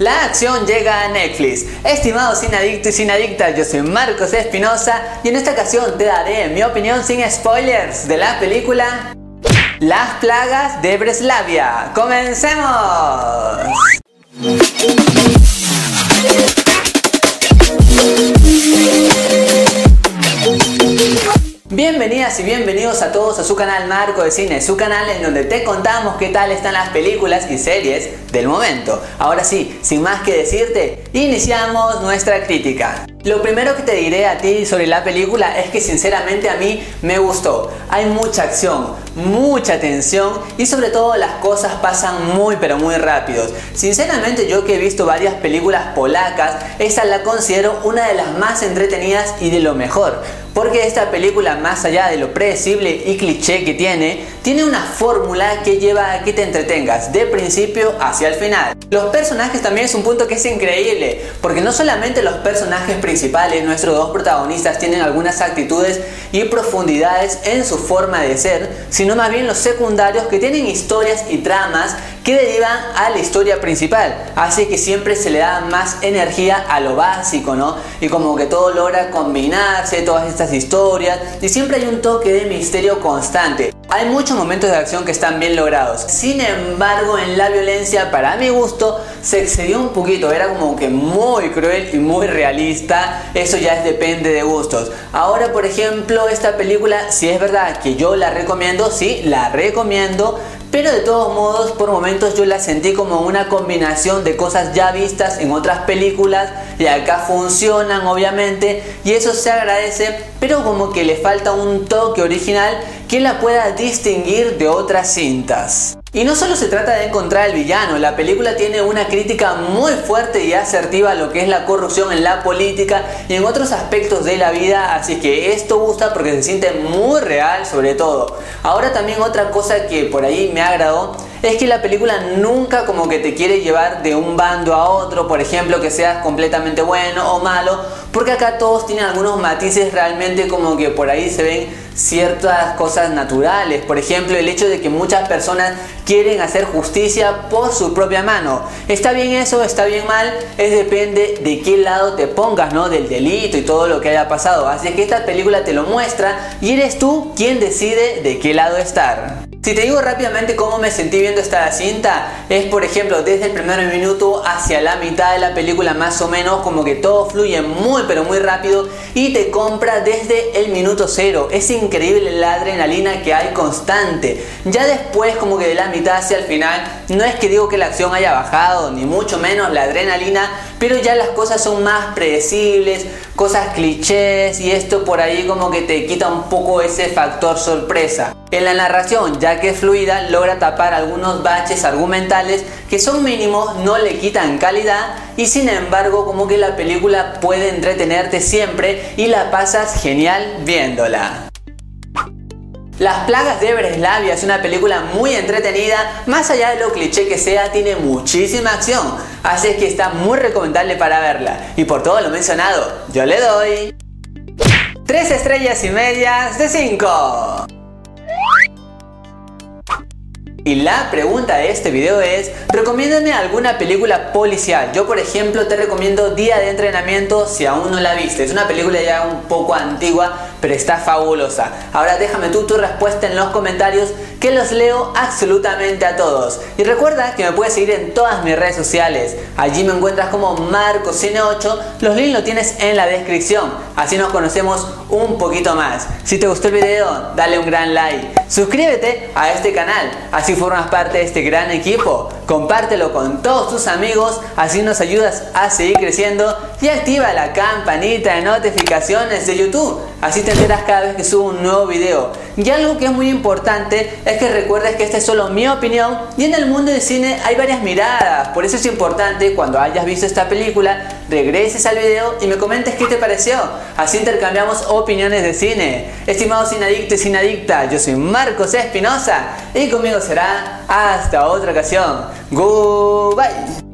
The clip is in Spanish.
La acción llega a Netflix. Estimados sin adicto y sin adicta, yo soy Marcos Espinosa y en esta ocasión te daré mi opinión sin spoilers de la película Las plagas de Breslavia. ¡Comencemos! Bienvenidas y bienvenidos a todos a su canal Marco de Cine, su canal en donde te contamos qué tal están las películas y series del momento. Ahora sí, sin más que decirte, iniciamos nuestra crítica. Lo primero que te diré a ti sobre la película es que sinceramente a mí me gustó. Hay mucha acción, mucha tensión y sobre todo las cosas pasan muy pero muy rápidos. Sinceramente yo que he visto varias películas polacas, esta la considero una de las más entretenidas y de lo mejor. Porque esta película, más allá de lo predecible y cliché que tiene, tiene una fórmula que lleva a que te entretengas de principio hacia el final. Los personajes también es un punto que es increíble, porque no solamente los personajes principales, nuestros dos protagonistas, tienen algunas actitudes y profundidades en su forma de ser, sino más bien los secundarios que tienen historias y tramas que derivan a la historia principal. Así que siempre se le da más energía a lo básico, ¿no? Y como que todo logra combinarse, todas estas historias, y siempre hay un toque de misterio constante. Hay muchos momentos de acción que están bien logrados. Sin embargo, en la violencia, para mi gusto, se excedió un poquito. Era como que muy cruel y muy realista. Eso ya depende de gustos. Ahora, por ejemplo, esta película, si es verdad que yo la recomiendo, sí, la recomiendo. Pero de todos modos, por momentos yo la sentí como una combinación de cosas ya vistas en otras películas y acá funcionan obviamente y eso se agradece, pero como que le falta un toque original que la pueda distinguir de otras cintas. Y no solo se trata de encontrar al villano, la película tiene una crítica muy fuerte y asertiva a lo que es la corrupción en la política y en otros aspectos de la vida, así que esto gusta porque se siente muy real sobre todo. Ahora también otra cosa que por ahí me agradó es que la película nunca como que te quiere llevar de un bando a otro, por ejemplo, que seas completamente bueno o malo, porque acá todos tienen algunos matices realmente como que por ahí se ven ciertas cosas naturales. Por ejemplo, el hecho de que muchas personas quieren hacer justicia por su propia mano. ¿Está bien eso? ¿Está bien mal? Es depende de qué lado te pongas, ¿no? Del delito y todo lo que haya pasado. Así que esta película te lo muestra y eres tú quien decide de qué lado estar. Si te digo rápidamente cómo me sentí viendo esta cinta, es por ejemplo desde el primer minuto hacia la mitad de la película más o menos, como que todo fluye muy pero muy rápido y te compra desde el minuto cero. Es increíble la adrenalina que hay constante. Ya después como que de la mitad hacia el final, no es que digo que la acción haya bajado, ni mucho menos la adrenalina, pero ya las cosas son más predecibles, cosas clichés y esto por ahí como que te quita un poco ese factor sorpresa. En la narración, ya que es fluida, logra tapar algunos baches argumentales que son mínimos, no le quitan calidad y sin embargo como que la película puede entretenerte siempre y la pasas genial viéndola. Las plagas de Breslavia es una película muy entretenida, más allá de lo cliché que sea, tiene muchísima acción, así es que está muy recomendable para verla. Y por todo lo mencionado, yo le doy 3 estrellas y medias de 5. Y la pregunta de este video es, recomiéndame alguna película policial. Yo por ejemplo te recomiendo Día de Entrenamiento si aún no la viste. Es una película ya un poco antigua, pero está fabulosa. Ahora déjame tú tu respuesta en los comentarios que los leo absolutamente a todos. Y recuerda que me puedes seguir en todas mis redes sociales. Allí me encuentras como MarcoCine8. Los links los tienes en la descripción. Así nos conocemos un poquito más. Si te gustó el video, dale un gran like. Suscríbete a este canal. Así formas parte de este gran equipo. Compártelo con todos tus amigos, así nos ayudas a seguir creciendo y activa la campanita de notificaciones de YouTube, así te enteras cada vez que subo un nuevo video. Y algo que es muy importante es que recuerdes que esta es solo mi opinión y en el mundo del cine hay varias miradas, por eso es importante cuando hayas visto esta película regreses al video y me comentes qué te pareció. Así intercambiamos opiniones de cine. Estimados sinadictos y sinadicta, yo soy Marcos Espinosa y conmigo será hasta otra ocasión. Goodbye.